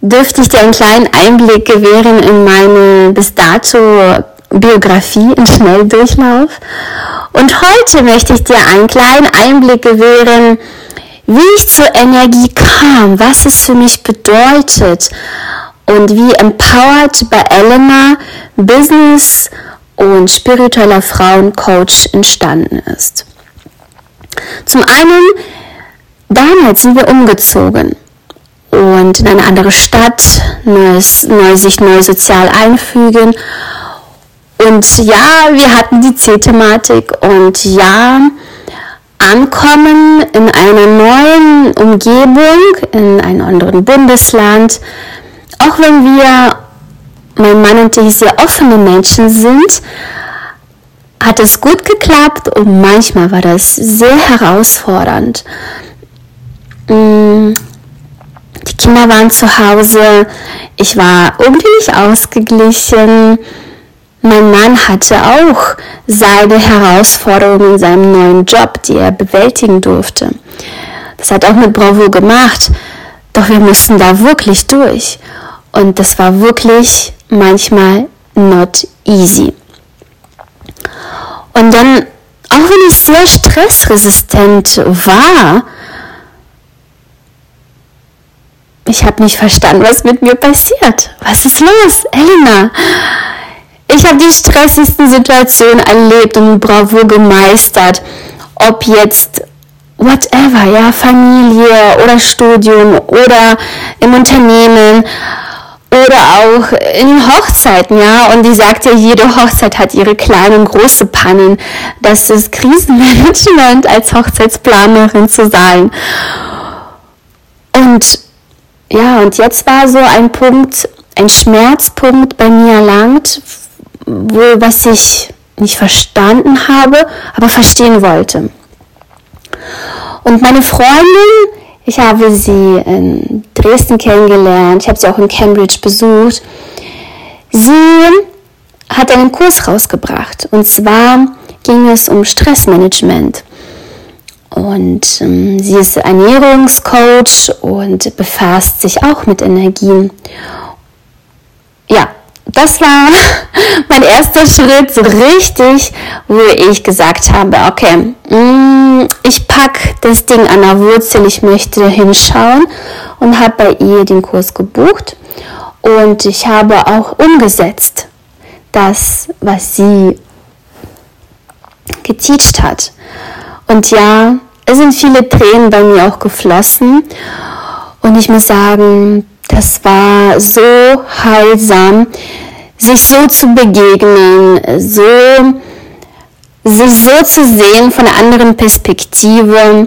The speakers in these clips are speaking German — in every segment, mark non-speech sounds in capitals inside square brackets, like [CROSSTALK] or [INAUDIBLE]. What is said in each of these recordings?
dürfte ich dir einen kleinen Einblick gewähren in meine bis dato Biografie in Schnelldurchlauf. Und heute möchte ich dir einen kleinen Einblick gewähren, wie ich zur Energie kam, was es für mich bedeutet und wie empowered bei Elena Business und spiritueller Frauencoach entstanden ist. Zum einen, damals sind wir umgezogen und in eine andere Stadt, neues, neu, sich neu sozial einfügen. Und ja, wir hatten die C-Thematik und ja, ankommen in einer neuen Umgebung, in einem anderen Bundesland, auch wenn wir, mein Mann und ich, sehr offene Menschen sind, hat es gut geklappt und manchmal war das sehr herausfordernd. Die Kinder waren zu Hause, ich war irgendwie nicht ausgeglichen. Mein Mann hatte auch seine Herausforderungen in seinem neuen Job, die er bewältigen durfte. Das hat auch mit Bravo gemacht, doch wir mussten da wirklich durch. Und das war wirklich manchmal not easy. Und dann, auch wenn ich sehr stressresistent war, ich habe nicht verstanden, was mit mir passiert. Was ist los, Elena? Ich habe die stressigsten Situationen erlebt und Bravo gemeistert. Ob jetzt whatever, ja, Familie oder Studium oder im Unternehmen oder auch in Hochzeiten, ja. Und die sagt ja, jede Hochzeit hat ihre kleinen und große Pannen. Das ist Krisenmanagement als Hochzeitsplanerin zu sein. Und ja, und jetzt war so ein Punkt, ein Schmerzpunkt bei mir erlangt, wo, was ich nicht verstanden habe, aber verstehen wollte. Und meine Freundin, ich habe sie in Dresden kennengelernt, ich habe sie auch in Cambridge besucht. Sie hat einen Kurs rausgebracht und zwar ging es um Stressmanagement. Und ähm, sie ist Ernährungscoach und befasst sich auch mit Energien. Ja, das war [LAUGHS] mein erster Schritt so richtig, wo ich gesagt habe, okay, mm, ich packe das Ding an der Wurzel, ich möchte hinschauen und habe bei ihr den Kurs gebucht und ich habe auch umgesetzt das, was sie geteacht hat. Und ja, es sind viele Tränen bei mir auch geflossen. Und ich muss sagen, das war so heilsam, sich so zu begegnen, so, sich so zu sehen von einer anderen Perspektive,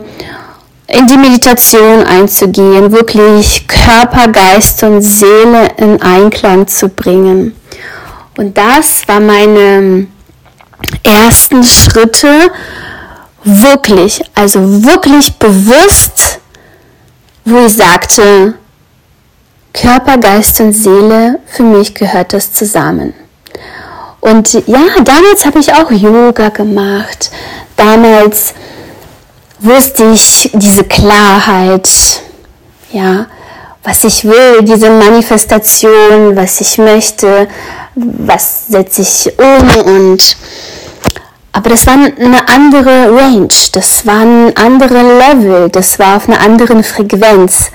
in die Meditation einzugehen, wirklich Körper, Geist und Seele in Einklang zu bringen. Und das war meine ersten Schritte, wirklich, also wirklich bewusst, wo ich sagte, Körper, Geist und Seele, für mich gehört das zusammen. Und ja, damals habe ich auch Yoga gemacht. Damals wusste ich diese Klarheit, ja, was ich will, diese Manifestation, was ich möchte, was setze ich um und aber das war eine andere Range, das war ein anderer Level, das war auf einer anderen Frequenz.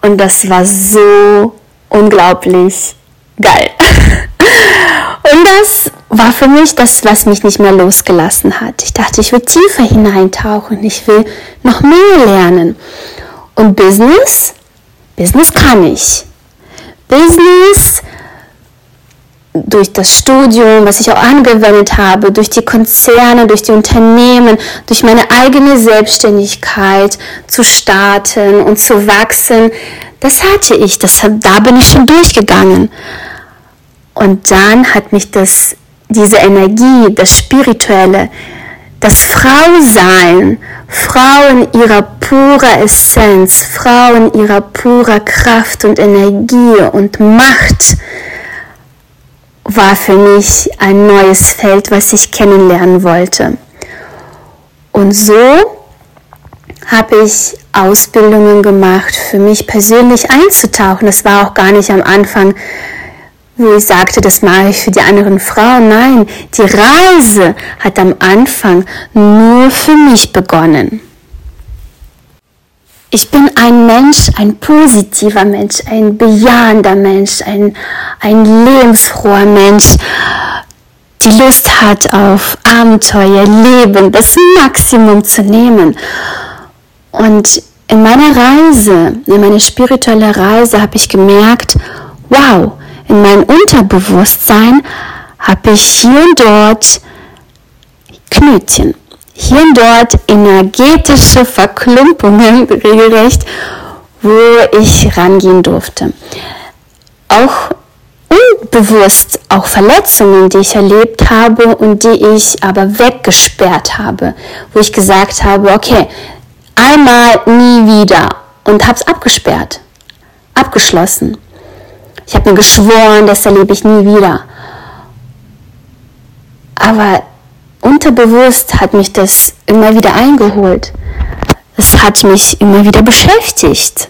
Und das war so unglaublich geil. [LAUGHS] Und das war für mich das, was mich nicht mehr losgelassen hat. Ich dachte, ich will tiefer hineintauchen, ich will noch mehr lernen. Und Business, Business kann ich. Business durch das Studium, was ich auch angewendet habe, durch die Konzerne, durch die Unternehmen, durch meine eigene Selbstständigkeit zu starten und zu wachsen, das hatte ich, das, da bin ich schon durchgegangen. Und dann hat mich das, diese Energie, das Spirituelle, das Frausein, Frau in ihrer purer Essenz, Frau in ihrer purer Kraft und Energie und Macht, war für mich ein neues Feld, was ich kennenlernen wollte. Und so habe ich Ausbildungen gemacht, für mich persönlich einzutauchen. Das war auch gar nicht am Anfang, wo ich sagte, das mache ich für die anderen Frauen. Nein, die Reise hat am Anfang nur für mich begonnen. Ich bin ein Mensch, ein positiver Mensch, ein bejahender Mensch, ein, ein lebensfroher Mensch, die Lust hat auf Abenteuer, Leben, das Maximum zu nehmen. Und in meiner Reise, in meiner spirituellen Reise habe ich gemerkt, wow, in meinem Unterbewusstsein habe ich hier und dort Knötchen hier und dort energetische Verklumpungen [LAUGHS] regelrecht, wo ich rangehen durfte. Auch unbewusst auch Verletzungen, die ich erlebt habe und die ich aber weggesperrt habe, wo ich gesagt habe, okay, einmal nie wieder und habe es abgesperrt, abgeschlossen. Ich habe mir geschworen, das erlebe ich nie wieder. Aber unterbewusst hat mich das immer wieder eingeholt. Es hat mich immer wieder beschäftigt.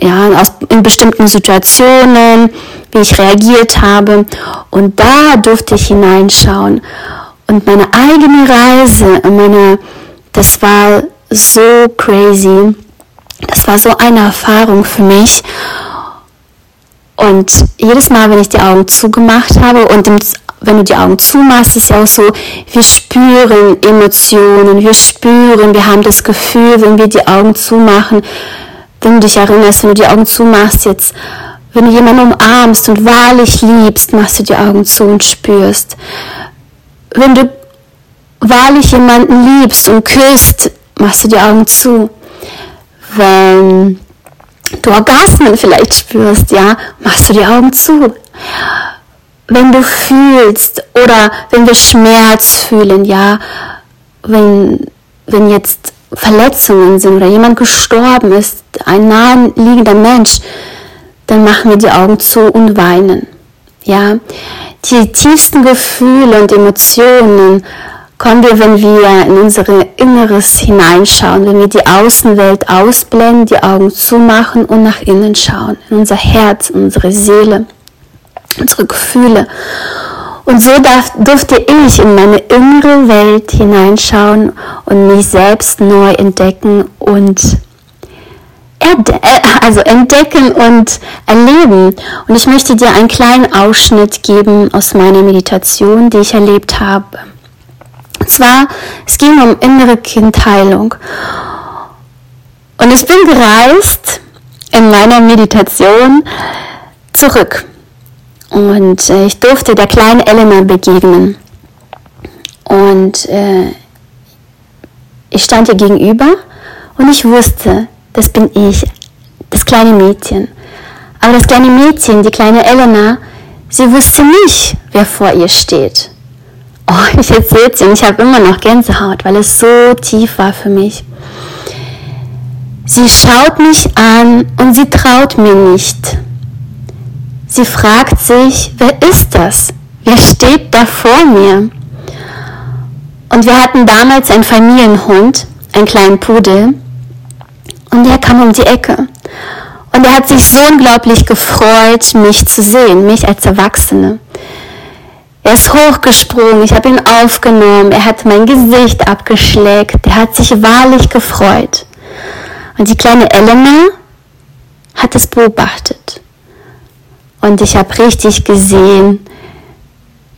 Ja, in bestimmten Situationen, wie ich reagiert habe. Und da durfte ich hineinschauen. Und meine eigene Reise, meine, das war so crazy. Das war so eine Erfahrung für mich. Und jedes Mal, wenn ich die Augen zugemacht habe und wenn du die Augen zumachst, ist ja auch so, wir spüren Emotionen, wir spüren, wir haben das Gefühl, wenn wir die Augen zumachen, wenn du dich erinnerst, wenn du die Augen zumachst jetzt, wenn du jemanden umarmst und wahrlich liebst, machst du die Augen zu und spürst. Wenn du wahrlich jemanden liebst und küsst, machst du die Augen zu. Wenn du Orgasmen vielleicht spürst, ja, machst du die Augen zu wenn du fühlst oder wenn wir Schmerz fühlen, ja, wenn, wenn jetzt Verletzungen sind oder jemand gestorben ist, ein naheliegender Mensch, dann machen wir die Augen zu und weinen. Ja, die tiefsten Gefühle und Emotionen kommen wir, wenn wir in unser Inneres hineinschauen, wenn wir die Außenwelt ausblenden, die Augen zumachen und nach innen schauen, in unser Herz, in unsere Seele unsere Gefühle. Und so darf, durfte ich in meine innere Welt hineinschauen und mich selbst neu entdecken und äh, also entdecken und erleben. Und ich möchte dir einen kleinen Ausschnitt geben aus meiner Meditation, die ich erlebt habe. Und zwar, es ging um innere Kindheilung. Und ich bin gereist in meiner Meditation zurück und äh, ich durfte der kleinen Elena begegnen. Und äh, ich stand ihr gegenüber und ich wusste, das bin ich, das kleine Mädchen. Aber das kleine Mädchen, die kleine Elena, sie wusste nicht, wer vor ihr steht. Oh, ich erzähle es und ich habe immer noch Gänsehaut, weil es so tief war für mich. Sie schaut mich an und sie traut mir nicht. Sie fragt sich, wer ist das? Wer steht da vor mir? Und wir hatten damals einen Familienhund, einen kleinen Pudel, und der kam um die Ecke. Und er hat sich so unglaublich gefreut, mich zu sehen, mich als Erwachsene. Er ist hochgesprungen, ich habe ihn aufgenommen, er hat mein Gesicht abgeschleckt, er hat sich wahrlich gefreut. Und die kleine Elena hat es beobachtet. Und ich habe richtig gesehen,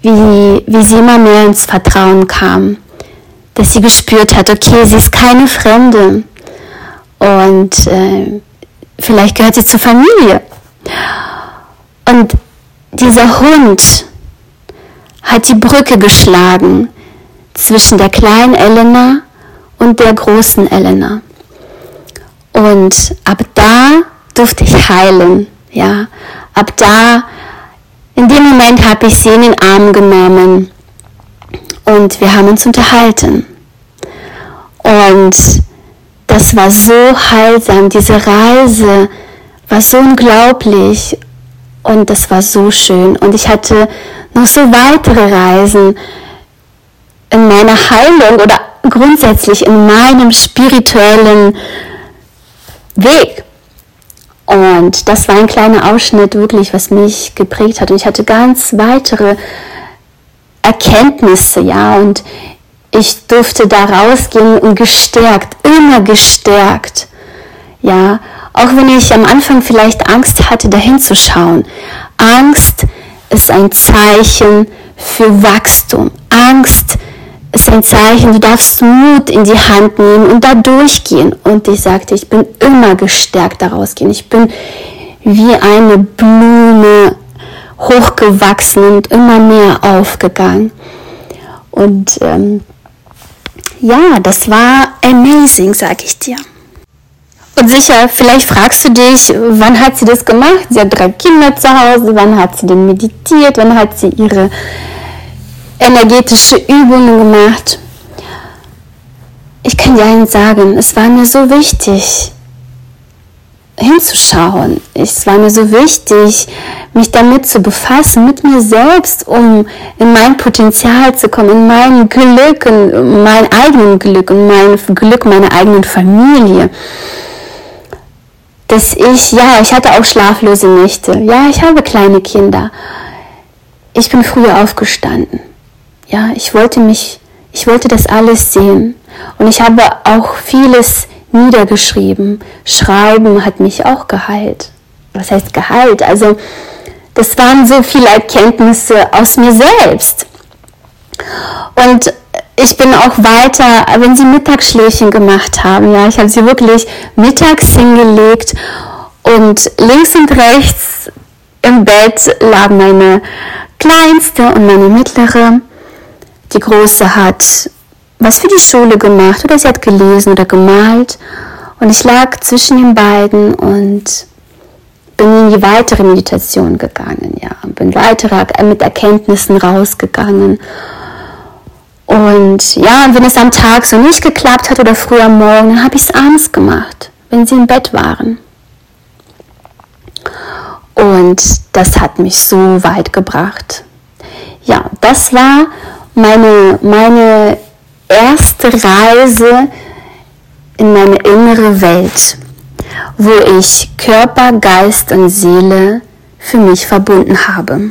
wie, wie sie immer mehr ins Vertrauen kam. Dass sie gespürt hat, okay, sie ist keine Fremde. Und äh, vielleicht gehört sie zur Familie. Und dieser Hund hat die Brücke geschlagen zwischen der kleinen Elena und der großen Elena. Und ab da durfte ich heilen, ja. Ab da, in dem Moment habe ich sie in den Arm genommen und wir haben uns unterhalten. Und das war so heilsam, diese Reise war so unglaublich und das war so schön. Und ich hatte noch so weitere Reisen in meiner Heilung oder grundsätzlich in meinem spirituellen Weg. Und das war ein kleiner Ausschnitt wirklich, was mich geprägt hat. Und ich hatte ganz weitere Erkenntnisse, ja. Und ich durfte da rausgehen und gestärkt, immer gestärkt, ja. Auch wenn ich am Anfang vielleicht Angst hatte, dahin zu schauen. Angst ist ein Zeichen für Wachstum. Angst ein Zeichen, du darfst Mut in die Hand nehmen und da durchgehen. Und ich sagte, ich bin immer gestärkt daraus gehen. Ich bin wie eine Blume hochgewachsen und immer mehr aufgegangen. Und ähm, ja, das war amazing, sag ich dir. Und sicher, vielleicht fragst du dich, wann hat sie das gemacht? Sie hat drei Kinder zu Hause, wann hat sie denn meditiert, wann hat sie ihre energetische Übungen gemacht? Ich kann dir eins sagen, es war mir so wichtig, hinzuschauen. Es war mir so wichtig, mich damit zu befassen, mit mir selbst, um in mein Potenzial zu kommen, in mein Glück, in mein eigenes Glück, in mein Glück meiner eigenen Familie dass ich, ja, ich hatte auch schlaflose Nächte. Ja, ich habe kleine Kinder. Ich bin früher aufgestanden. Ja, ich wollte mich, ich wollte das alles sehen. Und ich habe auch vieles niedergeschrieben. Schreiben hat mich auch geheilt. Was heißt geheilt? Also, das waren so viele Erkenntnisse aus mir selbst. Und ich bin auch weiter, wenn sie Mittagsschläfchen gemacht haben, ja, ich habe sie wirklich mittags hingelegt und links und rechts im Bett lagen meine kleinste und meine mittlere. Die große hat was für die Schule gemacht oder sie hat gelesen oder gemalt und ich lag zwischen den beiden und bin in die weitere Meditation gegangen, ja, bin weiter mit Erkenntnissen rausgegangen und ja, wenn es am Tag so nicht geklappt hat oder früh am Morgen, dann habe ich es abends gemacht, wenn sie im Bett waren. Und das hat mich so weit gebracht. Ja, das war meine, meine erste Reise in meine innere Welt, wo ich Körper, Geist und Seele für mich verbunden habe.